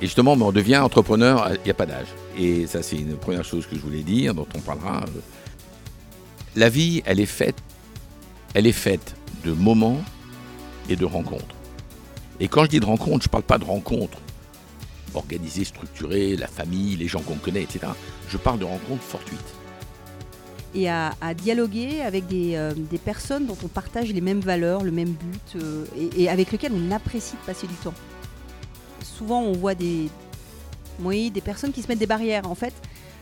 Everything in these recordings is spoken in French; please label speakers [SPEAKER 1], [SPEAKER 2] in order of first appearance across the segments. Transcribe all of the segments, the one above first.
[SPEAKER 1] Et justement, on devient entrepreneur, il n'y a pas d'âge. Et ça, c'est une première chose que je voulais dire, dont on parlera. La vie, elle est faite, elle est faite de moments et de rencontres. Et quand je dis de rencontres, je ne parle pas de rencontres organisées, structurées, la famille, les gens qu'on connaît, etc. Je parle de rencontres fortuites.
[SPEAKER 2] Et à, dialoguer avec euh, des, personnes dont on partage les mêmes valeurs, le même but, euh, et, avec lesquelles on apprécie de passer du temps. Souvent, on voit des, oui, des personnes qui se mettent des barrières. En fait,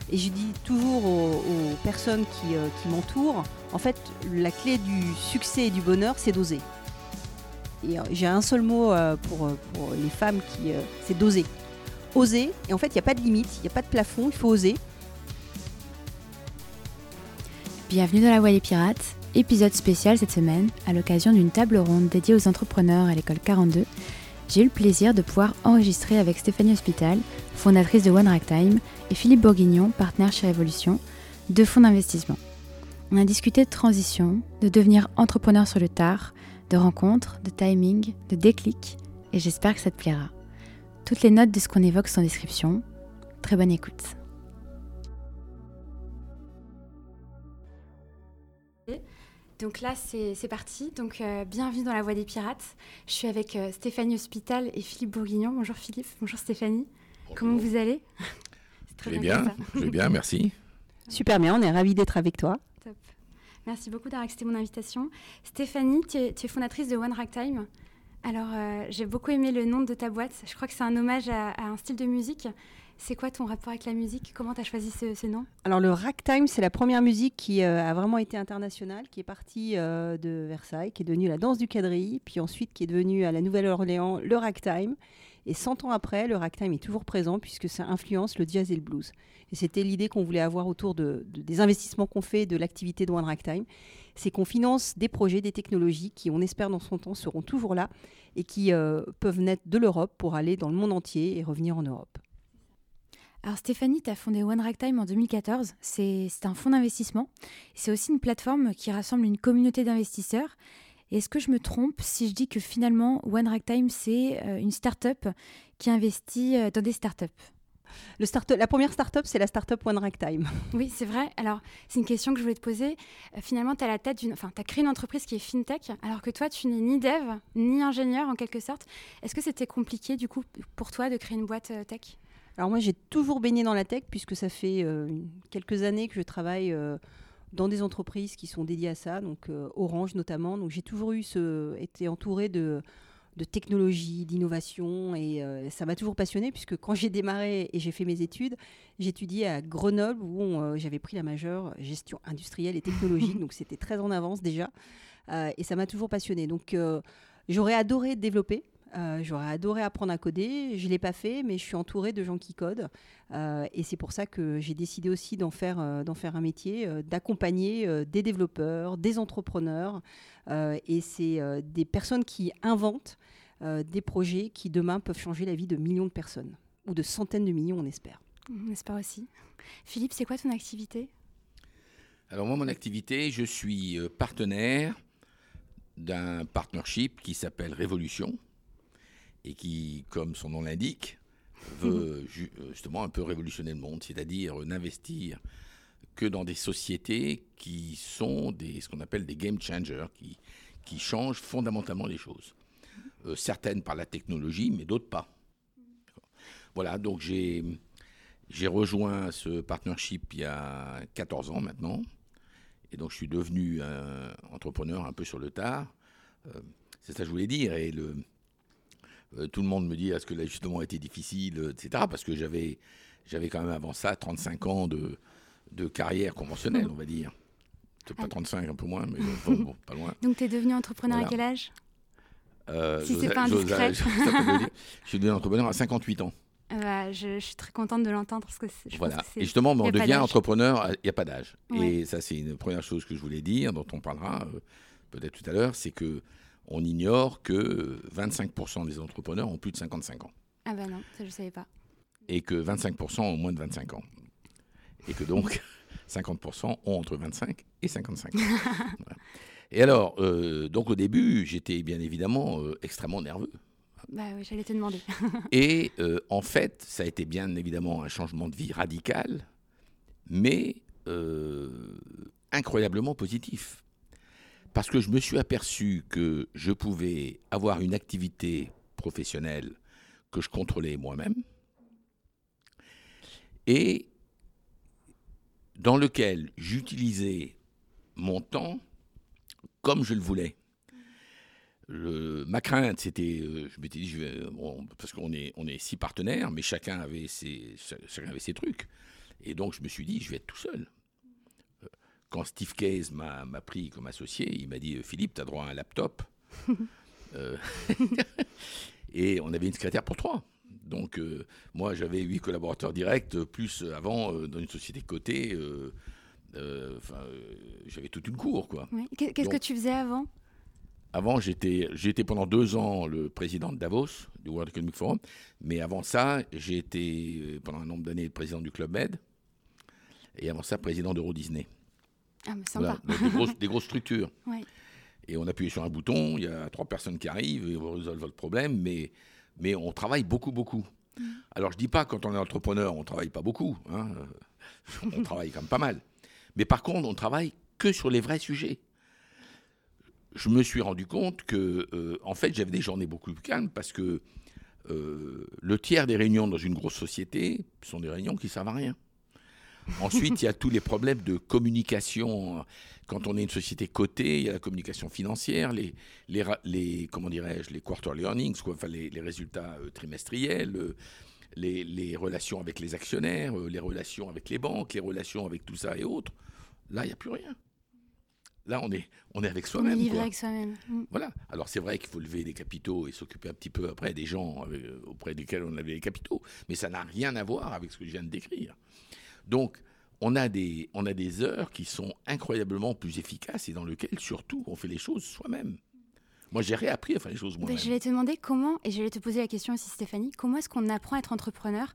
[SPEAKER 2] et je dis toujours aux, personnes qui, euh, qui m'entourent, en fait, la clé du succès et du bonheur, c'est d'oser. Et euh, j'ai un seul mot euh, pour, pour les femmes qui, c'est d'oser. Oser. Et en fait, il n'y a pas de limite, il n'y a pas de plafond, il faut oser.
[SPEAKER 3] Bienvenue dans la Voie des Pirates, épisode spécial cette semaine, à l'occasion d'une table ronde dédiée aux entrepreneurs à l'école 42 j'ai eu le plaisir de pouvoir enregistrer avec Stéphanie Hospital, fondatrice de One Ragtime, et Philippe Bourguignon, partenaire chez Révolution, deux fonds d'investissement. On a discuté de transition, de devenir entrepreneur sur le tard, de rencontres, de timing, de déclic, et j'espère que ça te plaira. Toutes les notes de ce qu'on évoque sont en description. Très bonne écoute. Donc là, c'est parti. Donc euh, bienvenue dans la Voie des Pirates. Je suis avec euh, Stéphanie Hospital et Philippe Bourguignon. Bonjour Philippe, bonjour Stéphanie. Comment vous allez?
[SPEAKER 1] Très Je vais bien, je vais bien, merci.
[SPEAKER 2] Super bien, on est ravis d'être avec toi. Top.
[SPEAKER 3] Merci beaucoup d'avoir accepté mon invitation. Stéphanie, tu es, fondatrice de One Ragtime. Alors, euh, j'ai beaucoup aimé le nom de ta boîte. Je crois que c'est un hommage à un style de musique. C'est quoi ton rapport avec la musique? Comment tu as choisi ce, nom?
[SPEAKER 2] Alors le ragtime, c'est la première musique qui euh, a vraiment été internationale, qui est partie euh, de Versailles, qui est devenue la danse du quadrille, puis ensuite qui est devenue à la Nouvelle-Orléans le ragtime. Et 100 ans après, le ragtime est toujours présent puisque ça influence le jazz et le blues. Et c'était l'idée qu'on voulait avoir autour de, des investissements qu'on fait de l'activité de One Ragtime. C'est qu'on finance des projets, des technologies qui, on espère dans son temps, seront toujours là et qui euh, peuvent naître de l'Europe pour aller dans le monde entier et revenir en Europe.
[SPEAKER 3] Alors Stéphanie, tu as fondé One Ragtime en 2014. C'est un fonds d'investissement. C'est aussi une plateforme qui rassemble une communauté d'investisseurs. Est-ce que je me trompe si je dis que finalement One Ragtime, c'est euh, une start-up qui investit euh, dans des start-up?
[SPEAKER 2] Le start la première start-up, c'est la start-up One Ragtime.
[SPEAKER 3] Oui, c'est vrai. Alors, c'est une question que je voulais te poser. Euh, finalement, tu as la tête d'une. Enfin, tu as créé une entreprise qui est fintech, alors que toi, tu n'es ni dev, ni ingénieur en quelque sorte. Est-ce que c'était compliqué, du coup, pour toi de créer une boîte tech?
[SPEAKER 2] Alors moi, j'ai toujours baigné dans la tech puisque ça fait euh, quelques années que je travaille euh, dans des entreprises qui sont dédiées à ça, donc euh, Orange notamment. Donc j'ai toujours eu ce, été entourée de, de technologie, d'innovation et ça m'a toujours passionné puisque quand j'ai démarré et j'ai fait mes études, j'étudiais à Grenoble où j'avais pris la majeure gestion industrielle et technologique, donc c'était très en avance déjà et ça m'a toujours passionné. Donc j'aurais adoré développer. Euh, j'aurais adoré apprendre à coder. Je ne l'ai pas fait, mais je suis entourée de gens qui codent. Euh, et c'est pour ça que j'ai décidé aussi d'en faire, euh, d'en faire un métier, d'accompagner des développeurs, des entrepreneurs. et c'est des personnes qui inventent des projets qui demain peuvent changer la vie de millions de personnes, ou de centaines de millions, on espère.
[SPEAKER 3] On espère aussi. Philippe, c'est quoi ton activité?
[SPEAKER 1] Alors moi, mon activité, je suis partenaire d'un partnership qui s'appelle Révolution et qui, comme son nom l'indique, veut euh, justement un peu révolutionner le monde, c'est-à-dire n'investir que dans des sociétés qui sont des, ce qu'on appelle des game changers, qui, qui changent fondamentalement les choses. Euh, certaines par la technologie, mais d'autres pas. Voilà, donc j'ai, j'ai rejoint ce partnership il y a 14 ans maintenant, et donc je suis devenu un entrepreneur un peu sur le tard. Euh, c'est ça que je voulais dire, et le, tout le monde me dit est-ce que l'ajustement a été difficile, etc. Parce que j'avais, j'avais quand même avant ça 35 ans de, de carrière conventionnelle, on va dire. Pas 35, un peu moins, mais bon, pas loin.
[SPEAKER 3] Donc tu es devenu entrepreneur à quel âge? Euh, Si c'est pas indiscret. Je,
[SPEAKER 1] suis devenu entrepreneur à 58 ans.
[SPEAKER 3] Ah bah, je, suis très contente de l'entendre parce que
[SPEAKER 1] je voilà. Pense que et justement, on devient entrepreneur, il n'y a pas d'âge. Et ça, c'est une première chose que je voulais dire, dont on parlera euh, peut-être tout à l'heure, c'est que on ignore que 25% des entrepreneurs ont plus de 55 ans.
[SPEAKER 3] Ah ben non, ça je ne savais pas.
[SPEAKER 1] Et que 25% ont moins de 25 ans. Et que donc 50% ont entre 25 et 55 ans. Et alors, euh, donc au début, j'étais bien évidemment euh, extrêmement nerveux.
[SPEAKER 3] Bah oui, j'allais te demander.
[SPEAKER 1] Et euh, en fait, ça a été bien évidemment un changement de vie radical, mais incroyablement positif. Parce que je me suis aperçu que je pouvais avoir une activité professionnelle que je contrôlais moi-même et dans lequel j'utilisais mon temps comme je le voulais. Ma crainte, c'était, euh, je m'étais dit, je vais- parce qu'on est, on est six partenaires, mais chacun avait, ses, chacun avait ses trucs. Et donc, je me suis dit, je vais être tout seul. Quand Steve Case m'a pris comme associé, il m'a dit, Philippe, tu as droit à un laptop. Euh, et on avait une secrétaire pour trois. Donc, euh, moi, j'avais huit collaborateurs directs, plus euh, avant, euh, dans une société cotée, j'avais toute une cour, quoi.
[SPEAKER 3] Oui. Qu'est-ce que tu faisais avant?
[SPEAKER 1] Avant, j'étais j'étais pendant deux ans le président de Davos, du World Economic Forum. Mais avant ça, j'ai été pendant un nombre d'années le président du Club Med. Et avant ça, président d'Euro Disney.
[SPEAKER 3] Ah, mais sympa.
[SPEAKER 1] Voilà, donc des, grosses, des grosses structures.
[SPEAKER 3] Ouais.
[SPEAKER 1] Et on appuie sur un bouton, il y a trois personnes qui arrivent et on résolve le problème. Mais, mais on travaille beaucoup, beaucoup. Alors, je dis pas quand on est entrepreneur, on travaille pas beaucoup. hein. On travaille quand même pas mal. Mais par contre, on travaille que sur les vrais sujets. Je me suis rendu compte que, euh, en fait, j'avais des journées beaucoup plus calmes parce que euh, le tiers des réunions dans une grosse société sont des réunions qui servent à rien. Ensuite, il y a tous les problèmes de communication. Quand on est une société cotée, il y a la communication financière, les, les, les comment dirais-je, les quarterly earnings, quoi, enfin les, les résultats euh, trimestriels, euh, les, les relations avec les actionnaires, euh, les relations avec les banques, les relations avec tout ça et autres. Là, il n'y a plus rien. Là, on est, on est avec
[SPEAKER 3] On
[SPEAKER 1] soi-même. quoi.
[SPEAKER 3] avec soi-même. Mm.
[SPEAKER 1] Voilà. Alors c'est vrai qu'il faut lever des capitaux et s'occuper un petit peu après des gens auprès desquels on avait les capitaux, mais ça n'a rien à voir avec ce que je viens de décrire. Donc on a des on a des heures qui sont incroyablement plus efficaces et dans lesquelles surtout on fait les choses soi-même. Moi j'ai réappris à faire les choses
[SPEAKER 3] Ben,
[SPEAKER 1] moi-même.
[SPEAKER 3] je vais te demander comment, et je vais te poser la question aussi Stéphanie, comment est-ce qu'on apprend à être entrepreneur?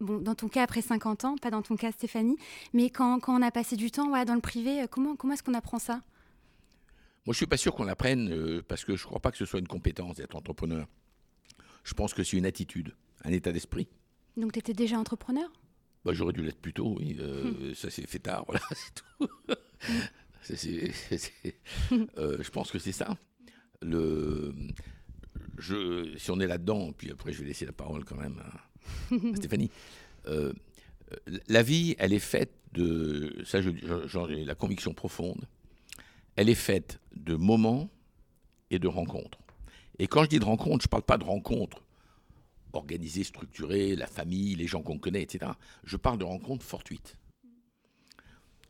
[SPEAKER 3] Bon, dans ton cas après 50 ans, pas dans ton cas Stéphanie, mais quand, quand on a passé du temps voilà, dans le privé, euh, comment, comment est-ce qu'on apprend ça?
[SPEAKER 1] Moi je suis pas sûr qu'on l'apprenne euh, parce que je crois pas que ce soit une compétence d'être entrepreneur. Je pense que c'est une attitude, un état d'esprit.
[SPEAKER 3] Donc tu étais déjà entrepreneur?
[SPEAKER 1] Bah, J'aurais dû l'être plus tôt, oui. Euh, Ça s'est fait tard, voilà, c'est tout. Euh, je pense que c'est ça. Le, je, si on est là-dedans, puis après je vais laisser la parole quand même à, à Stéphanie. Euh, la vie, elle est faite de, ça je- je- j'en ai la conviction profonde, elle est faite de moments et de rencontres. Et quand je dis de rencontres, je ne parle pas de rencontres organisées, structurées, la famille, les gens qu'on connaît, etc. Je parle de rencontres fortuites.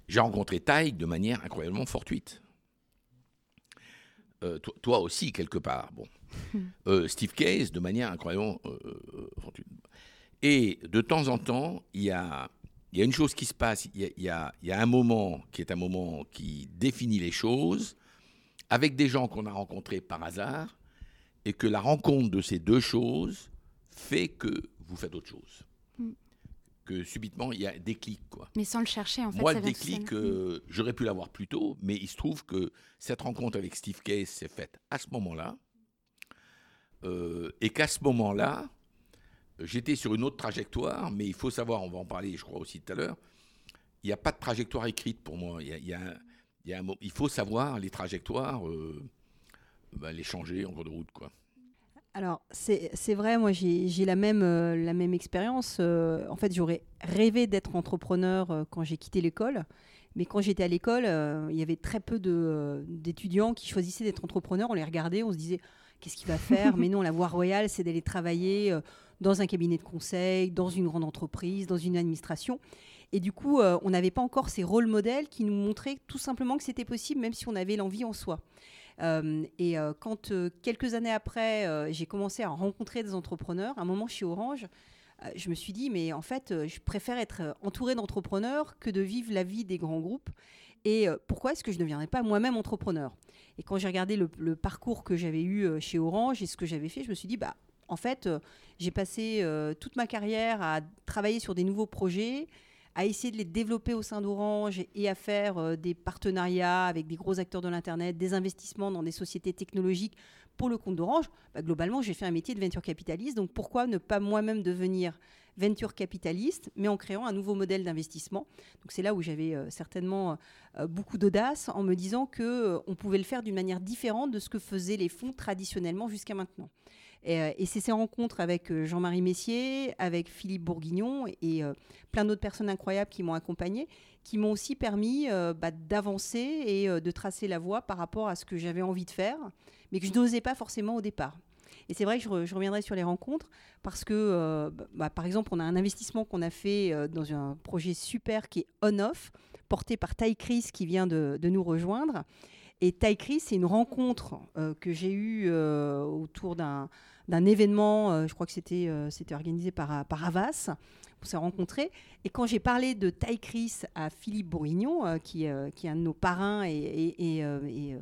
[SPEAKER 1] J'ai rencontré Taï de manière incroyablement fortuite. Euh, toi, toi aussi, quelque part. Bon. Euh, Steve Case, de manière incroyablement euh, fortuite. Et de temps en temps, il y a, il y a une chose qui se passe. Y y il y a un moment qui est un moment qui définit les choses avec des gens qu'on a rencontrés par hasard et que la rencontre de ces deux choses fait que vous faites autre chose.
[SPEAKER 3] Mm.
[SPEAKER 1] Que subitement, il y a un déclic. Quoi.
[SPEAKER 3] Mais sans le chercher, en fait.
[SPEAKER 1] Moi,
[SPEAKER 3] ça
[SPEAKER 1] le déclic, euh, j'aurais pu l'avoir plus tôt, mais il se trouve que cette rencontre avec Steve Case s'est faite à ce moment-là. euh, et qu'à ce moment-là, j'étais sur une autre trajectoire, mais il faut savoir, on va en parler, je crois aussi tout à l'heure, il n'y a pas de trajectoire écrite pour moi. Il, y a, il y a un- il y a un mo- il faut savoir les trajectoires, euh, bah, les changer en cours de route. Quoi.
[SPEAKER 2] Alors, c'est vrai, moi j'ai la même, euh, la même expérience. Euh, en fait, j'aurais rêvé d'être entrepreneur euh, quand j'ai quitté l'école. Mais quand j'étais à l'école, il y avait très peu d'étudiants qui choisissaient d'être entrepreneurs. On les regardait, on se disait qu'est-ce qu'il va faire? Mais non, la voie royale, c'est d'aller travailler dans un cabinet de conseil, dans une grande entreprise, dans une administration. Et du coup, on n'avait pas encore ces rôles modèles qui nous montraient tout simplement que c'était possible, même si on avait l'envie en soi. Euh, et euh, quand euh, quelques années après, j'ai commencé à rencontrer des entrepreneurs, à un moment chez Orange, je me suis dit, mais en fait, je préfère être euh, entouré d'entrepreneurs que de vivre la vie des grands groupes. Et pourquoi est-ce que je ne deviendrais pas moi-même entrepreneur? Et quand j'ai regardé le, le parcours que j'avais eu chez Orange et ce que j'avais fait, je me suis dit, bah, en fait, j'ai passé toute ma carrière à travailler sur des nouveaux projets, à essayer de les développer au sein d'Orange et à faire des partenariats avec des gros acteurs de l'Internet, des investissements dans des sociétés technologiques pour le compte d'Orange, bah, globalement, j'ai fait un métier de venture capitaliste. Donc pourquoi ne pas moi-même devenir venture capitaliste, mais en créant un nouveau modèle d'investissement Donc c'est là où j'avais euh, certainement euh, beaucoup d'audace en me disant que euh, on pouvait le faire d'une manière différente de ce que faisaient les fonds traditionnellement jusqu'à maintenant. Et, c'est ces rencontres avec Jean-Marie Messier, avec Philippe Bourguignon et plein d'autres personnes incroyables qui m'ont accompagné, qui m'ont aussi permis bah, d'avancer et de tracer la voie par rapport à ce que j'avais envie de faire mais que je n'osais pas forcément au départ. Et c'est vrai que je, reviendrai sur les rencontres parce que, euh, bah, par exemple, on a un investissement qu'on a fait euh, dans un projet super qui est On-Off, porté par Ty Chris qui vient de, nous rejoindre. Et Chris, c'est une rencontre euh, que j'ai eue autour d'un événement, je crois que c'était organisé par, par Havas, on s'est rencontrés. Et quand j'ai parlé de Ty Chris à Philippe Bourguignon, qui, qui, est un de nos parrains et, et, et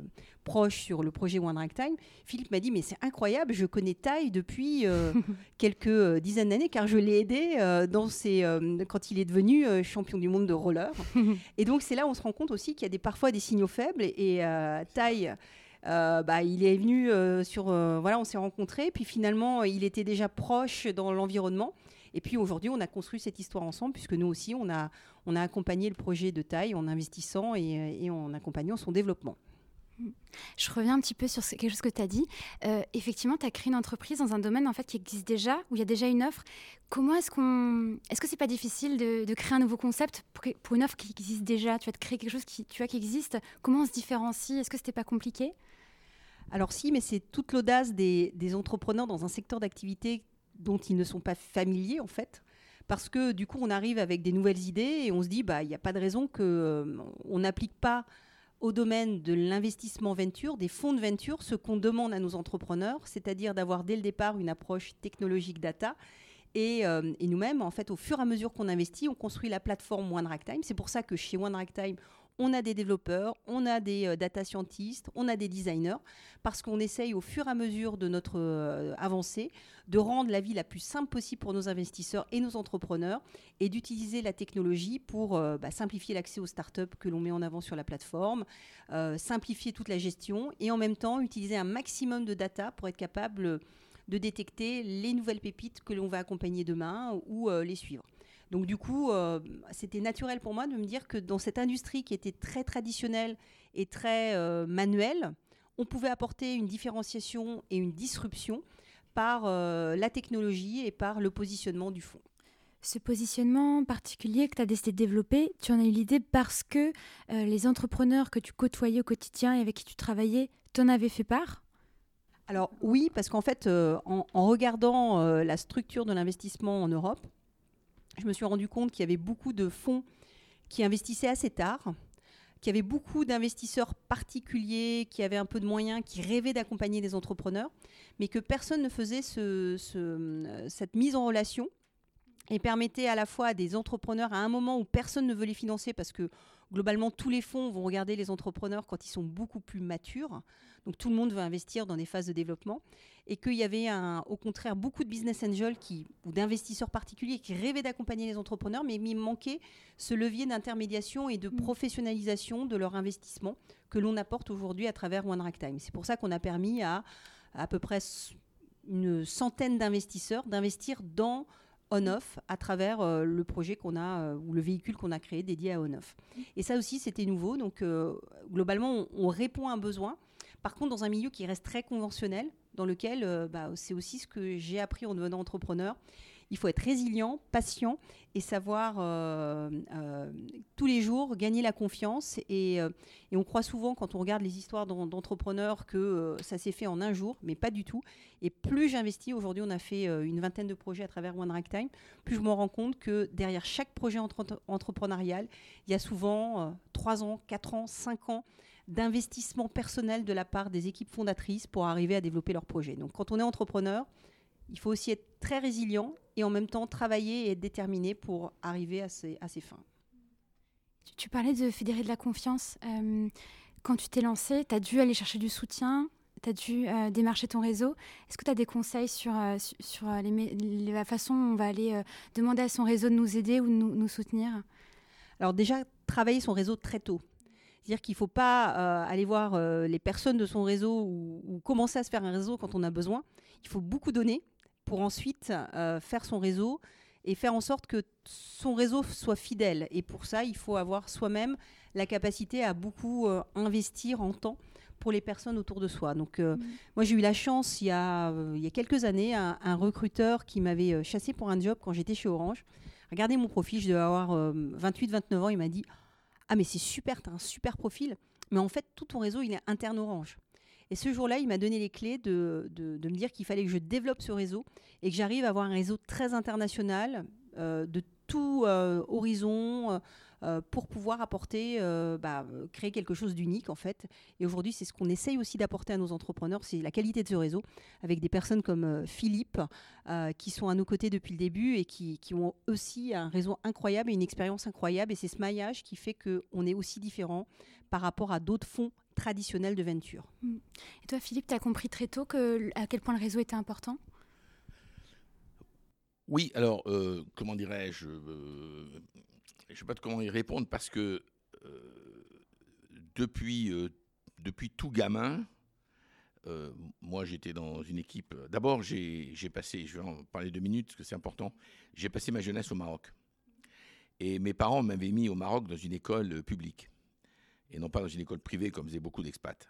[SPEAKER 2] proche sur le projet One Time, Philippe m'a dit mais c'est incroyable, je connais Taille depuis euh, quelques euh, dizaines d'années car je l'ai aidé euh, dans ses, quand il est devenu champion du monde de roller. et donc c'est là où on se rend compte aussi qu'il y a des, parfois des signaux faibles et, Taille. bah, il est venu sur voilà on s'est rencontrés puis finalement il était déjà proche dans l'environnement et puis aujourd'hui on a construit cette histoire ensemble puisque nous aussi on a on a accompagné le projet de taille en investissant et, en accompagnant son développement.
[SPEAKER 3] Je reviens un petit peu sur quelque chose que tu as dit. Euh, effectivement, tu as créé une entreprise dans un domaine en fait qui existe déjà, où il y a déjà une offre. Comment est-ce qu'on, est-ce que c'est pas difficile de, créer un nouveau concept pour, une offre qui existe déjà? Tu vas te créer quelque chose qui, tu vois, qui existe. Comment on se différencie? Est-ce que c'était pas compliqué?
[SPEAKER 2] Alors si, mais c'est toute l'audace des, entrepreneurs dans un secteur d'activité dont ils ne sont pas familiers en fait parce que du coup on arrive avec des nouvelles idées et on se dit bah il n'y a pas de raison qu'on euh, n'applique pas au domaine de l'investissement venture, des fonds de venture, ce qu'on demande à nos entrepreneurs, c'est-à-dire d'avoir dès le départ une approche technologique data. Et, euh, nous-mêmes, en fait, au fur et à mesure qu'on investit, on construit la plateforme One. C'est pour ça que chez One on a des développeurs, on a des euh, data scientists, on a des designers, parce qu'on essaye au fur et à mesure de notre euh, avancée de rendre la vie la plus simple possible pour nos investisseurs et nos entrepreneurs et d'utiliser la technologie pour euh, bah, simplifier l'accès aux startups que l'on met en avant sur la plateforme, simplifier toute la gestion et en même temps utiliser un maximum de data pour être capable de détecter les nouvelles pépites que l'on va accompagner demain ou les suivre. Donc du coup, euh, c'était naturel pour moi de me dire que dans cette industrie qui était très traditionnelle et très euh, manuelle, on pouvait apporter une différenciation et une disruption par euh, la technologie et par le positionnement du fonds.
[SPEAKER 3] Ce positionnement particulier que tu as décidé de développer, tu en as eu l'idée parce que les entrepreneurs que tu côtoyais au quotidien et avec qui tu travaillais t'en avaient fait part?
[SPEAKER 2] Alors oui, parce qu'en fait, en, regardant la structure de l'investissement en Europe, je me suis rendu compte qu'il y avait beaucoup de fonds qui investissaient assez tard, qu'il y avait beaucoup d'investisseurs particuliers qui avaient un peu de moyens, qui rêvaient d'accompagner des entrepreneurs, mais que personne ne faisait cette mise en relation et permettait à la fois à des entrepreneurs à un moment où personne ne veut les financer parce que globalement tous les fonds vont regarder les entrepreneurs quand ils sont beaucoup plus matures. Donc tout le monde veut investir dans des phases de développement et qu'il y avait un, au contraire beaucoup de business angels qui, ou d'investisseurs particuliers qui rêvaient d'accompagner les entrepreneurs, mais il manquait ce levier d'intermédiation et de mm. professionnalisation de leur investissement que l'on apporte aujourd'hui à travers One Time. C'est pour ça qu'on a permis à à peu près une centaine d'investisseurs d'investir dans on-off à travers euh, le projet qu'on a euh, ou le véhicule qu'on a créé dédié à on-off. Et ça aussi, c'était nouveau. Donc, euh, globalement, on, répond à un besoin. Par contre, dans un milieu qui reste très conventionnel, dans lequel bah, c'est aussi ce que j'ai appris en devenant entrepreneur il faut être résilient, patient et savoir euh, euh, tous les jours gagner la confiance. Euh, et, on croit souvent, quand on regarde les histoires d'entrepreneurs, que ça s'est fait en un jour, mais pas du tout. Et plus j'investis, aujourd'hui on a fait une vingtaine de projets à travers One Time, plus je me rends compte que derrière chaque projet entrepreneurial, il y a souvent 3 ans, 4 ans, 5 ans d'investissement personnel de la part des équipes fondatrices pour arriver à développer leur projet. Donc quand on est entrepreneur, il faut aussi être très résilient et en même temps travailler et être déterminé pour arriver à ses, à ses fins.
[SPEAKER 3] Tu, parlais de fédérer de la confiance. Euh, quand tu t'es lancé, tu as dû aller chercher du soutien, tu as dû euh, démarcher ton réseau. Est-ce que tu as des conseils sur, euh, sur, les, la façon dont on va aller demander à son réseau de nous aider ou de nous, nous soutenir?
[SPEAKER 2] Alors déjà, travailler son réseau très tôt. C'est-à-dire qu'il ne faut pas euh, aller voir euh, les personnes de son réseau ou, commencer à se faire un réseau quand on a besoin. Il faut beaucoup donner pour ensuite euh, faire son réseau et faire en sorte que son réseau soit fidèle. Et pour ça, il faut avoir soi-même la capacité à beaucoup investir en temps pour les personnes autour de soi. Donc, mmh. moi, j'ai eu la chance, il y a, il y a quelques années, un, un recruteur qui m'avait chassé pour un job quand j'étais chez Orange. Regardez mon profil, je devais avoir 28-29 ans. Il m'a dit ah, mais c'est super, tu as un super profil. Mais en fait, tout ton réseau, il est interne Orange. Et ce jour-là, il m'a donné les clés de, me dire qu'il fallait que je développe ce réseau et que j'arrive à avoir un réseau très international euh, de tout euh, horizon, euh, pour pouvoir apporter, euh, bah, créer quelque chose d'unique en fait. Et aujourd'hui, c'est ce qu'on essaye aussi d'apporter à nos entrepreneurs, c'est la qualité de ce réseau, avec des personnes comme euh, Philippe, qui sont à nos côtés depuis le début et qui, qui, ont aussi un réseau incroyable et une expérience incroyable. Et c'est ce maillage qui fait qu'on est aussi différent par rapport à d'autres fonds traditionnels de venture.
[SPEAKER 3] Mmh. Et toi, Philippe, tu as compris très tôt que, à quel point le réseau était important?
[SPEAKER 1] Oui, alors, comment dirais-je je ne sais pas comment y répondre parce que euh, depuis, euh, depuis tout gamin, euh, moi j'étais dans une équipe. D'abord, j'ai passé, je vais en parler deux minutes parce que c'est important, j'ai passé ma jeunesse au Maroc. Et mes parents m'avaient mis au Maroc dans une école publique et non pas dans une école privée comme faisaient beaucoup d'expats.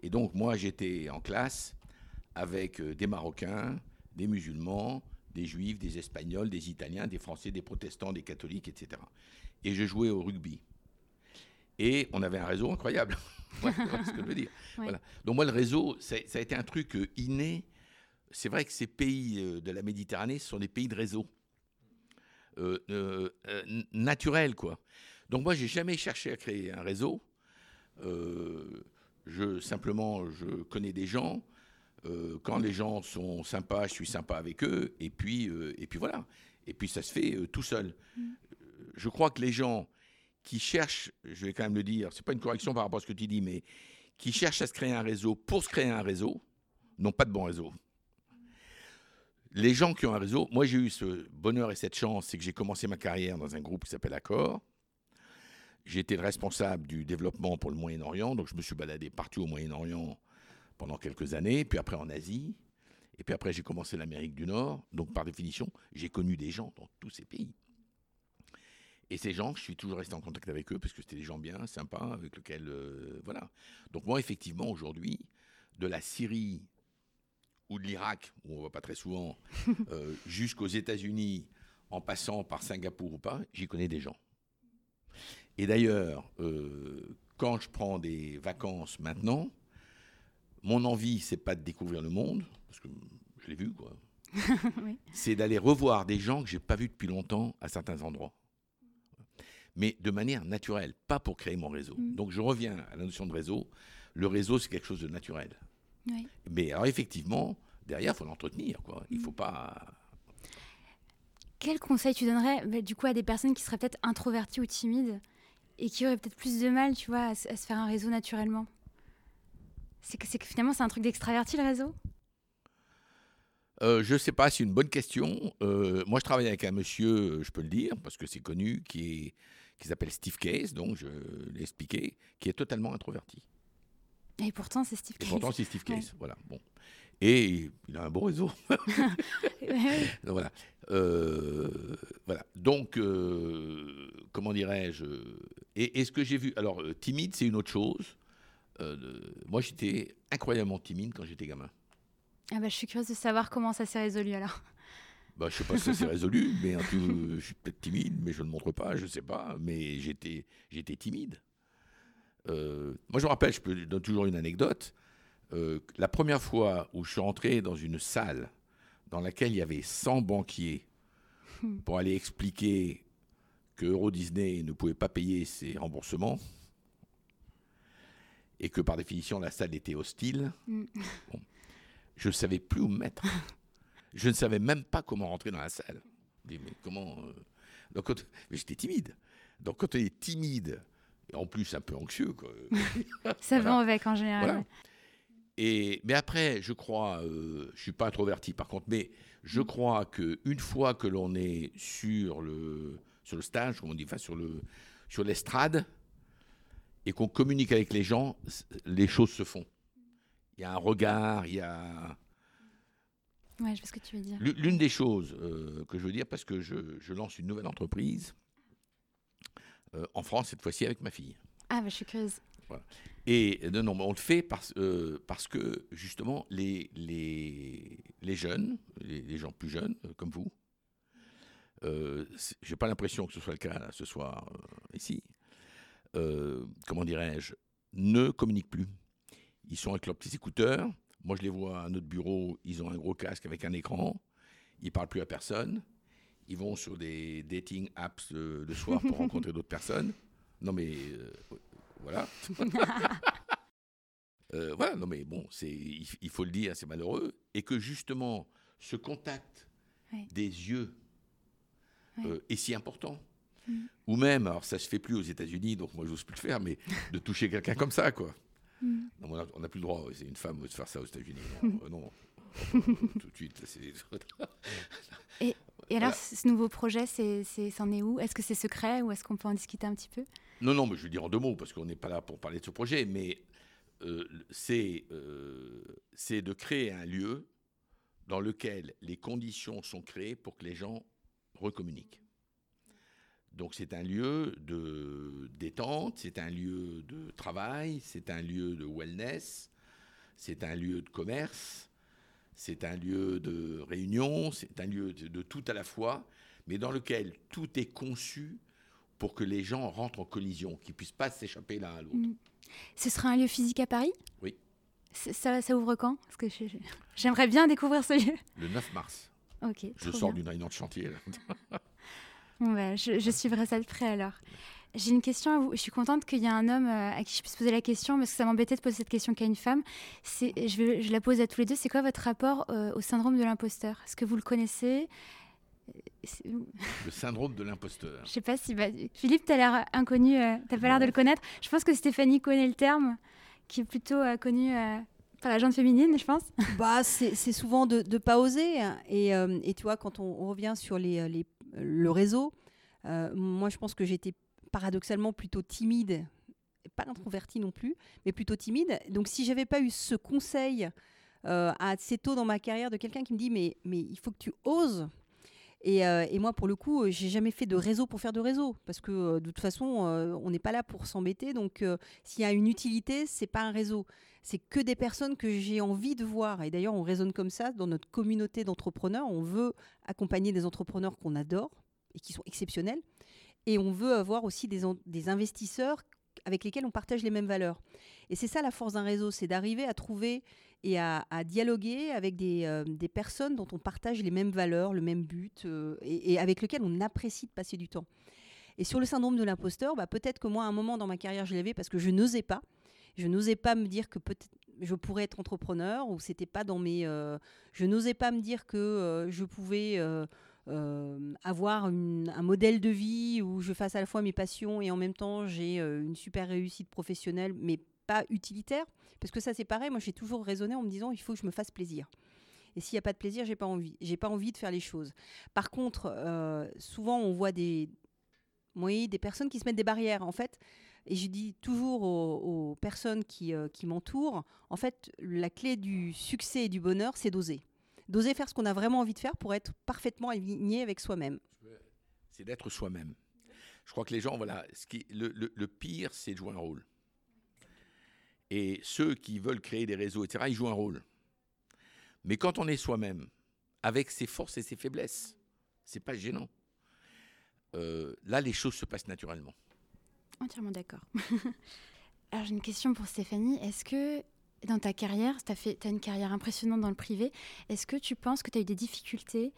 [SPEAKER 1] Et donc, moi j'étais en classe avec des Marocains, des musulmans, des juifs, des espagnols, des italiens, des français, des protestants, des catholiques, etc. Et je jouais au rugby. Et on avait un réseau incroyable. voilà ce que je veux dire. Voilà. Donc moi, le réseau, ça a été un truc euh, inné. C'est vrai que ces pays euh, de la Méditerranée sont des pays de réseau. Euh, naturel, quoi. Donc moi, j'ai jamais cherché à créer un réseau. je, simplement, je connais des gens. Euh, quand les gens sont sympas, je suis sympa avec eux, et puis, euh, et puis voilà. Et puis ça se fait euh, tout seul. Mm. Je crois que les gens qui cherchent, je vais quand même le dire, c'est pas une correction par rapport à ce que tu dis, mais qui cherchent à se créer un réseau pour se créer un réseau, n'ont pas de bon réseau. Les gens qui ont un réseau, moi j'ai eu ce bonheur et cette chance, c'est que j'ai commencé ma carrière dans un groupe qui s'appelle Accor. Le responsable du développement pour le Moyen-Orient, donc je me suis baladé partout au Moyen-Orient pendant quelques années, puis après en Asie, et puis après j'ai commencé l'Amérique du Nord. Donc par définition, j'ai connu des gens dans tous ces pays. Et ces gens, je suis toujours resté en contact avec eux parce que c'était des gens bien, sympas, avec lesquels. Euh, voilà. Donc, moi, effectivement, aujourd'hui, de la Syrie ou de l'Irak, où on ne va pas très souvent, euh, jusqu'aux États-Unis, en passant par Singapour ou pas, j'y connais des gens. Et d'ailleurs, euh, quand je prends des vacances maintenant, mon envie, c'est pas de découvrir le monde, parce que je l'ai vu, quoi. C'est d'aller revoir des gens que j'ai pas vus depuis longtemps à certains endroits. Mais de manière naturelle, pas pour créer mon réseau. Mm. Donc je reviens à la notion de réseau. Le réseau, c'est quelque chose de naturel. Mais alors effectivement, derrière, il faut l'entretenir, quoi. Il faut mm. pas.
[SPEAKER 3] Quel conseil tu donnerais, bah, du coup, à des personnes qui seraient peut-être introverties ou timides et qui auraient peut-être plus de mal, tu vois, à se faire un réseau naturellement c'est que, que, finalement, c'est un truc d'extraverti le réseau?
[SPEAKER 1] Euh, je ne sais pas, c'est une bonne question. Euh, moi, je travaille avec un monsieur, je peux le dire, parce que c'est connu, qui, est, qui s'appelle Steve Case, donc je l'ai expliqué, qui est totalement introverti.
[SPEAKER 3] Et pourtant, c'est Steve Case.
[SPEAKER 1] Et pourtant, c'est Steve Case, voilà. Bon. Et il a un beau réseau. donc, voilà. Euh, voilà. Donc, comment dirais-je? Et, et, ce que j'ai vu, alors, timide, c'est une autre chose. Euh, moi, j'étais incroyablement timide quand j'étais gamin.
[SPEAKER 3] Ah bah, je suis curieuse de savoir comment ça s'est résolu alors.
[SPEAKER 1] Bah, je sais pas si ça s'est résolu, mais tout, je suis peut-être timide, mais je ne montre pas, je ne sais pas, mais j'étais, j'étais timide. Euh, moi, je me rappelle, je peux donner toujours une anecdote. Euh, la première fois où je suis rentré dans une salle dans laquelle il y avait 100 banquiers pour aller expliquer que Euro Disney ne pouvait pas payer ses remboursements, et que par définition la salle était hostile, mm. je ne savais plus où me mettre. Je ne savais même pas comment rentrer dans la salle. Mais comment euh, Donc, j'étais timide. Donc quand on est timide, et en plus un peu anxieux, quoi.
[SPEAKER 3] ça va avec en général.
[SPEAKER 1] Et, mais après, je crois, euh, je ne suis pas introverti par contre, mais je mm. crois qu'une fois que l'on est sur, le, sur le stage, comme on dit, enfin, sur le sur l'estrade, et qu'on communique avec les gens, les choses se font. Il y a un regard, il y a.
[SPEAKER 3] Ouais, je vois ce que tu veux dire.
[SPEAKER 1] L'une des choses euh, que je veux dire, parce que je, je lance une nouvelle entreprise euh, en France, cette fois-ci avec ma fille.
[SPEAKER 3] Ah, bah, je suis curieuse.
[SPEAKER 1] Et non, non, on le fait parce, euh, parce que justement, les, les, les jeunes, les, gens plus jeunes, comme vous, euh, j'ai pas l'impression que ce soit le cas ce soir ici, comment dirais-je, ne communiquent plus. Ils sont avec leurs petits écouteurs. Moi, je les vois à notre bureau, ils ont un gros casque avec un écran. Ils parlent plus à personne. Ils vont sur des dating apps le soir pour rencontrer d'autres personnes. Non, mais euh, voilà. Euh, voilà, non, mais bon, c'est, il, faut le dire, c'est malheureux. Et que justement, ce contact des yeux euh, est si important. Mm. Ou même, alors ça se fait plus aux États-Unis, donc moi j'ose plus le faire, mais de toucher quelqu'un comme ça, quoi. Mm. on n'a plus le droit, c'est une femme de faire ça aux États-Unis. Non, non, tout de suite.
[SPEAKER 3] et, et alors, ce nouveau projet, c'en est où? Est-ce que c'est secret ou est-ce qu'on peut en discuter un petit peu?
[SPEAKER 1] Non, non, mais je vais dire en deux mots, parce qu'on n'est pas là pour parler de ce projet, mais euh, c'est, euh, c'est de créer un lieu dans lequel les conditions sont créées pour que les gens recommuniquent. Donc c'est un lieu de détente, c'est un lieu de travail, c'est un lieu de wellness, c'est un lieu de commerce, c'est un lieu de réunion, c'est un lieu de, tout à la fois, mais dans lequel tout est conçu pour que les gens rentrent en collision, qu'ils puissent pas s'échapper l'un à l'autre. Mm.
[SPEAKER 3] Ce sera un lieu physique à Paris?
[SPEAKER 1] Oui.
[SPEAKER 3] Ça, ça ouvre quand? Parce que j'aimerais bien découvrir ce lieu.
[SPEAKER 1] Le 9 mars.
[SPEAKER 3] Ok.
[SPEAKER 1] Je sors d'une réunion de chantier.
[SPEAKER 3] Bah, je, je, suivrai ça de près alors. J'ai une question à vous. Je suis contente qu'il y ait un homme euh, à qui je puisse poser la question parce que ça m'embêtait de poser cette question qu'à une femme. Je, vais, je la pose à tous les deux. C'est quoi votre rapport euh, au syndrome de l'imposteur? Est-ce que vous le connaissez?
[SPEAKER 1] Le syndrome de l'imposteur.
[SPEAKER 3] Je sais pas si. Bah, Philippe, tu as l'air inconnu, euh, tu n'as pas l'air de le connaître. Je pense que Stéphanie connaît le terme, qui est plutôt connu par la gente féminine, je pense.
[SPEAKER 2] Bah, c'est souvent de ne pas oser. Et, et, tu vois, quand on, revient sur les, les le réseau, moi, je pense que j'étais paradoxalement plutôt timide, pas introvertie non plus, mais plutôt timide. Donc si j'avais pas eu ce conseil euh, assez tôt dans ma carrière de quelqu'un qui me dit mais, mais il faut que tu oses. Et, euh, moi, pour le coup, euh, j'ai jamais fait de réseau pour faire de réseau, parce que de toute façon, on n'est pas là pour s'embêter. Donc, s'il y a une utilité, c'est pas un réseau, c'est que des personnes que j'ai envie de voir. Et d'ailleurs, on raisonne comme ça dans notre communauté d'entrepreneurs. On veut accompagner des entrepreneurs qu'on adore et qui sont exceptionnels. Et on veut avoir aussi des, investisseurs avec lesquels on partage les mêmes valeurs. Et c'est ça la force d'un réseau, c'est d'arriver à trouver et à, dialoguer avec des, euh, des, personnes dont on partage les mêmes valeurs, le même but, euh, et, avec lesquelles on apprécie de passer du temps. Et sur le syndrome de l'imposteur, bah, peut-être que moi, à un moment dans ma carrière, je l'avais parce que je n'osais pas. Je n'osais pas me dire que peut-être je pourrais être entrepreneur ou c'était pas dans mes. Euh, je n'osais pas me dire que je pouvais euh, avoir un modèle de vie où je fasse à la fois mes passions et en même temps j'ai euh, une super réussite professionnelle, mais pas utilitaire. Parce que ça, c'est pareil. Moi, j'ai toujours raisonné en me disant il faut que je me fasse plaisir. Et s'il n'y a pas de plaisir, j'ai pas envie. J'ai pas envie de faire les choses. Par contre, euh, souvent, on voit des, des personnes qui se mettent des barrières. En fait, et je dis toujours aux, personnes qui, qui m'entourent, en fait, la clé du succès et du bonheur, c'est d'oser d'oser faire ce qu'on a vraiment envie de faire pour être parfaitement aligné avec soi-même.
[SPEAKER 1] C'est d'être soi-même. Je crois que les gens, voilà, ce qui, le, pire, c'est de jouer un rôle. Et ceux qui veulent créer des réseaux, etc., ils jouent un rôle. Mais quand on est soi-même, avec ses forces et ses faiblesses, c'est pas gênant. Euh, là, les choses se passent naturellement.
[SPEAKER 3] Entièrement d'accord. Alors j'ai une question pour Stéphanie. Est-ce que dans ta carrière, tu as, as, une carrière impressionnante dans le privé, est-ce que tu penses que tu as eu des difficultés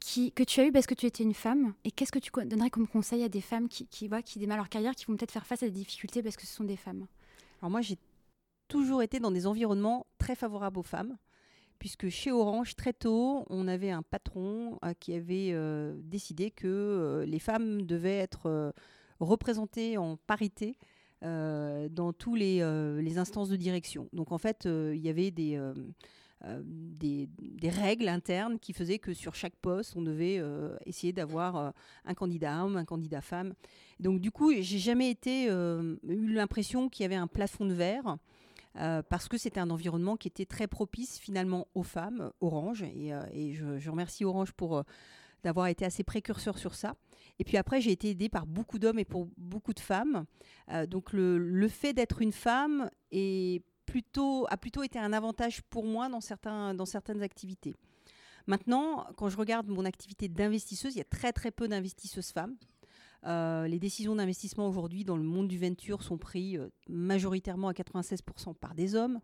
[SPEAKER 3] qui, que tu as eues parce que tu étais une femme? Et qu'est-ce que tu donnerais comme conseil à des femmes qui, qui, qui démarrent leur carrière, qui vont peut-être faire face à des difficultés parce que ce sont des femmes?
[SPEAKER 2] Alors moi, j'ai toujours été dans des environnements très favorables aux femmes, puisque chez Orange, très tôt, on avait un patron euh, qui avait euh, décidé que euh, les femmes devaient être représentées en parité dans tous les, euh, les, instances de direction. Donc en fait, euh, il y avait des, des, règles internes qui faisaient que sur chaque poste, on devait essayer d'avoir un candidat homme, un candidat femme. Donc du coup, j'ai jamais été eu l'impression qu'il y avait un plafond de verre. parce que c'était un environnement qui était très propice finalement aux femmes, Orange, et, je, je, remercie Orange pour d'avoir été assez précurseur sur ça. Et puis après, j'ai été aidée par beaucoup d'hommes et pour beaucoup de femmes. Euh, donc le, fait d'être une femme est plutôt, a plutôt été un avantage pour moi dans, certains, dans certaines activités. Maintenant, quand je regarde mon activité d'investisseuse, il y a très très peu d'investisseuses femmes. Euh, les décisions d'investissement aujourd'hui dans le monde du venture sont prises euh, majoritairement à 96% par des hommes.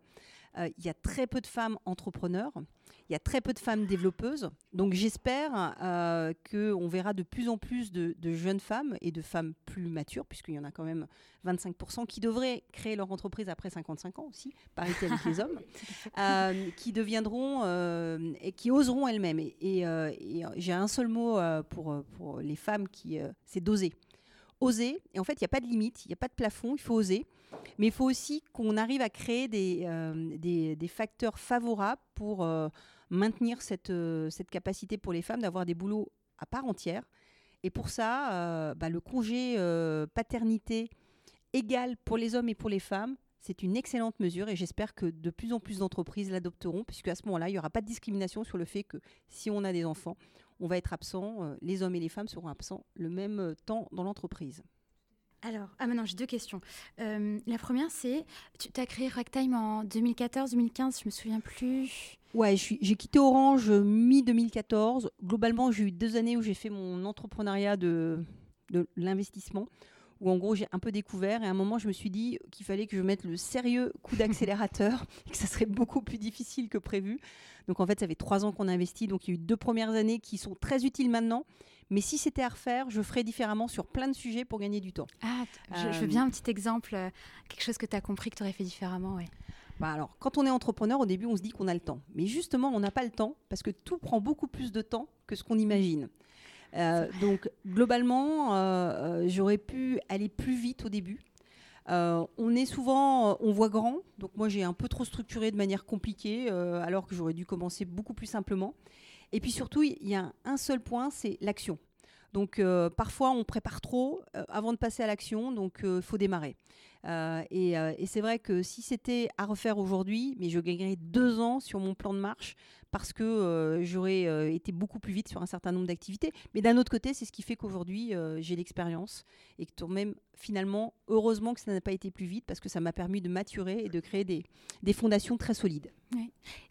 [SPEAKER 2] Euh, il y a très peu de femmes entrepreneurs, il y a très peu de femmes développeuses. Donc j'espère euh, qu'on verra de plus en plus de, jeunes femmes et de femmes plus matures, puisqu'il y en a quand même 25% qui devraient créer leur entreprise après 55 ans aussi, parité avec les hommes, euh, qui deviendront et qui oseront elles-mêmes. Et, j'ai un seul mot pour, pour les femmes qui c'est d'oser oser. Et en fait, il n'y a pas de limite, il n'y a pas de plafond, il faut oser. Mais il faut aussi qu'on arrive à créer des, euh, facteurs favorables pour euh, maintenir cette, euh, cette capacité pour les femmes d'avoir des boulots à part entière. Et pour ça, bah, le congé paternité égal pour les hommes et pour les femmes, c'est une excellente mesure et j'espère que de plus en plus d'entreprises l'adopteront, puisque à ce moment-là, il n'y aura pas de discrimination sur le fait que si on a des enfants, on va être absent, les hommes et les femmes seront absents le même temps dans l'entreprise.
[SPEAKER 3] Alors, ah maintenant j'ai deux questions. Euh, la première, c'est, tu as créé Ragtime en 2014-2015, je me souviens plus.
[SPEAKER 2] Ouais, j'ai quitté Orange mi-2014. Globalement, j'ai eu deux années où j'ai fait mon entrepreneuriat de, de l'investissement, où en gros j'ai un peu découvert. Et à un moment, je me suis dit qu'il fallait que je mette le sérieux coup d'accélérateur, et que ça serait beaucoup plus difficile que prévu. Donc en fait, ça fait trois ans qu'on investit. Donc il y a eu deux premières années qui sont très utiles maintenant. Mais si c'était à refaire, je ferais différemment sur plein de sujets pour gagner du temps.
[SPEAKER 3] Ah, je, veux bien un petit exemple, euh, quelque chose que tu as compris que tu aurais fait différemment. Ouais.
[SPEAKER 2] Bah alors, quand on est entrepreneur, au début, on se dit qu'on a le temps. Mais justement, on n'a pas le temps parce que tout prend beaucoup plus de temps que ce qu'on imagine. Euh, donc, globalement, euh, j'aurais pu aller plus vite au début. on est souvent, on voit grand, donc moi j'ai un peu trop structuré de manière compliquée, alors que j'aurais dû commencer beaucoup plus simplement. Et puis surtout, il y a un seul point, c'est l'action. Donc euh, parfois on prépare trop euh, avant de passer à l'action, donc il euh, faut démarrer. Et, et c'est vrai que si c'était à refaire aujourd'hui, mais je gagnerais deux ans sur mon plan de marche parce que euh, j'aurais euh, été beaucoup plus vite sur un certain nombre d'activités. Mais d'un autre côté, c'est ce qui fait qu'aujourd'hui, euh, j'ai l'expérience et que même finalement, heureusement que ça n'a pas été plus vite parce que ça m'a permis de maturer et de créer des, fondations très solides.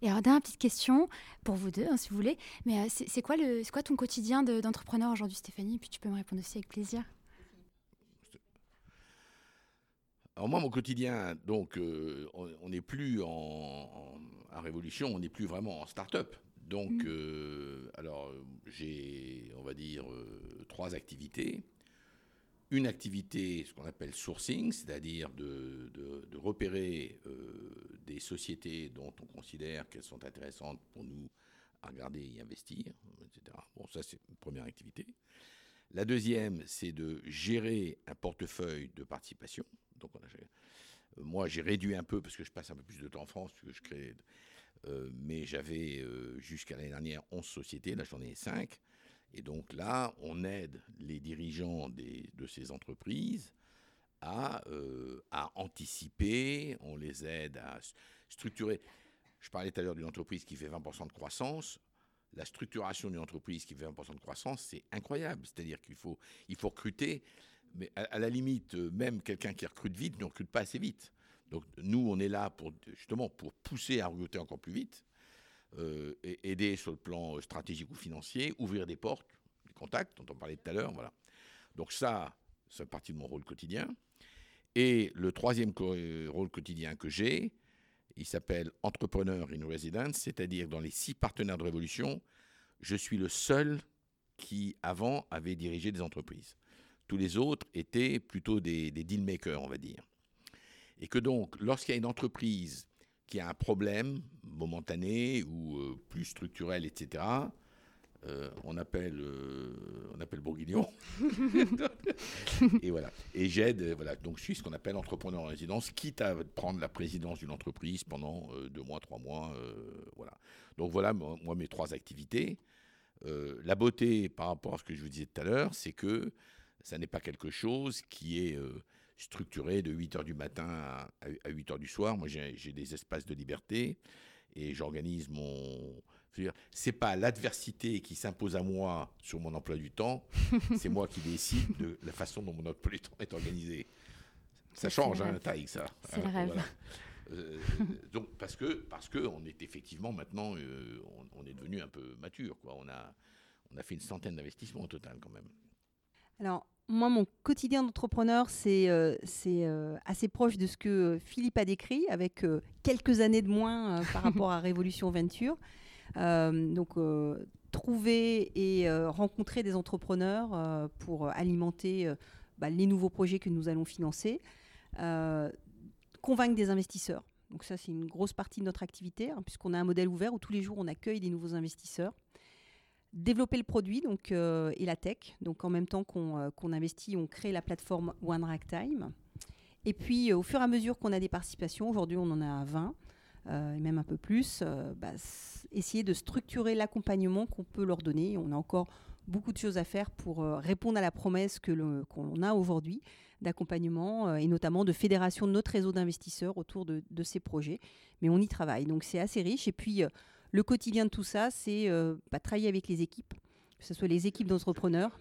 [SPEAKER 3] Et alors, dernière petite question pour vous deux, hein, si vous voulez. Mais c'est quoi, quoi ton quotidien d'entrepreneur aujourd'hui, Stéphanie? Puis tu peux me répondre aussi avec plaisir.
[SPEAKER 1] Alors moi, mon quotidien, donc, on n'est plus en, Révolution, on n'est plus vraiment en start-up. Donc, mm. euh, alors, j'ai, on va dire, euh, trois activités. Une activité, ce qu'on appelle sourcing, c'est-à-dire de, repérer euh, des sociétés dont on considère qu'elles sont intéressantes pour nous à regarder et investir, etc. Bon, ça, c'est une première activité. La deuxième, c'est de gérer un portefeuille de participation. Moi, j'ai réduit un peu parce que je passe un peu plus de temps en France, que je crée. Euh, mais j'avais euh, jusqu'à l'année dernière 11 sociétés, là j'en ai 5. Et donc là, on aide les dirigeants de ces entreprises à, euh, à, anticiper, on les aide à structurer. Je parlais tout à l'heure d'une entreprise qui fait 20% de croissance. La structuration d'une entreprise qui fait 20% de croissance, c'est incroyable. C'est-à-dire qu'il faut, il faut recruter mais à, la limite, euh, même quelqu'un qui recrute vite ne recrute pas assez vite. Donc nous, on est là pour justement pour pousser à recruter encore plus vite, euh, aider sur le plan euh, stratégique ou financier, ouvrir des portes, des contacts dont on parlait tout à l'heure, voilà. Donc ça, c'est partie de mon rôle quotidien. Et le troisième rôle quotidien que j'ai, il s'appelle Entrepreneur in Residence, c'est-à-dire dans les six partenaires de Révolution, je suis le seul qui, avant, avait dirigé des entreprises. Tous les autres étaient plutôt des, des deal makers, on va dire. Et que donc, lorsqu'il y a une entreprise qui a un problème momentané ou euh, plus structurel, etc., euh, on appelle on appelle Bourguignon. et voilà. Et j'aide, voilà. Donc je suis ce qu'on appelle entrepreneur en résidence, quitte à prendre la présidence d'une entreprise pendant deux mois, trois mois, voilà. Donc voilà, moi mes trois activités. la beauté par rapport à ce que je vous disais tout à l'heure, c'est que ça n'est pas quelque chose qui est structuré de 8 h du matin à, 8 h du soir. Moi, j'ai des espaces de liberté et j'organise mon. C'est pas l'adversité qui s'impose à moi sur mon emploi du temps, c'est moi qui décide de la façon dont mon emploi du temps est organisé. Ça, change, hein, taille, ça.
[SPEAKER 3] C'est le rêve.
[SPEAKER 1] Euh, donc parce que parce que on est effectivement maintenant euh, on, est devenu un peu mature quoi. On a on a fait une centaine d'investissements au total quand même.
[SPEAKER 2] Alors moi, mon quotidien d'entrepreneur, c'est euh, euh, assez proche de ce que Philippe a décrit, avec euh, quelques années de moins par rapport à Révolution Venture. donc, trouver et rencontrer des entrepreneurs pour alimenter bah, les nouveaux projets que nous allons financer, convaincre des investisseurs. Donc ça, c'est une grosse partie de notre activité, hein, puisqu'on a un modèle ouvert où tous les jours, on accueille des nouveaux investisseurs développer le produit donc, euh, et la tech. Donc en même temps qu'on euh, investit, on crée la plateforme One. Et puis euh, au fur et à mesure qu'on a des participations, aujourd'hui on en a 20, et même un peu plus, bah, essayer de structurer l'accompagnement qu'on peut leur donner. On a encore beaucoup de choses à faire pour répondre à la promesse que qu'on a aujourd'hui d'accompagnement et notamment de fédération de notre réseau d'investisseurs autour de, de, ces projets. Mais on y travaille, donc c'est assez riche. Et puis le quotidien de tout ça, c'est euh, bah, travailler avec les équipes, que ce soit les équipes d'entrepreneurs,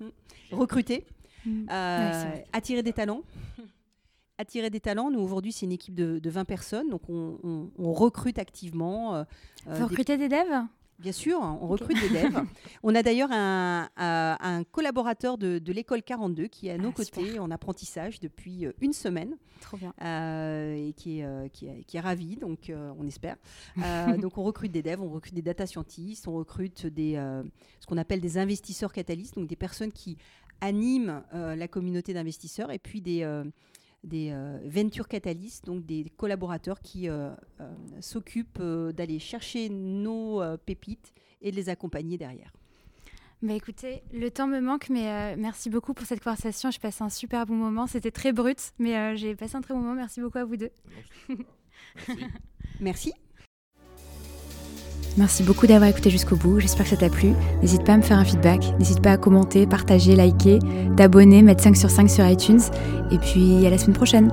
[SPEAKER 2] hmm, recruter, hmm. euh, attirer des talents. attirer des talents. Nous, aujourd'hui, c'est une équipe de, 20 personnes, donc on, recrute activement.
[SPEAKER 3] Euh, Vous recrutez des devs?
[SPEAKER 2] Bien sûr, on recrute des devs. On a d'ailleurs un, collaborateur de, l'école 42 qui est à nos ah, côtés en apprentissage depuis euh, une semaine.
[SPEAKER 3] Trop bien.
[SPEAKER 2] Euh, et qui est, euh, qui, est, ravi, donc on espère. donc on recrute des devs, on recrute des data scientists, on recrute des, ce qu'on appelle des investisseurs catalystes, donc des personnes qui animent la communauté d'investisseurs et puis des des euh, Venture Catalyst, donc des collaborateurs qui euh, euh, s'occupent d'aller chercher nos pépites et de les accompagner derrière.
[SPEAKER 3] Bah écoutez, le temps me manque, mais merci beaucoup pour cette conversation. Je passe un super bon moment. C'était très brut, mais j'ai passé un très bon moment. Merci beaucoup à vous deux.
[SPEAKER 2] Merci. merci.
[SPEAKER 3] Merci beaucoup d'avoir écouté jusqu'au bout, j'espère que ça t'a plu. N'hésite pas à me faire un feedback, n'hésite pas à commenter, partager, liker, t'abonner, mettre 5 sur 5 sur iTunes. Et puis à la semaine prochaine.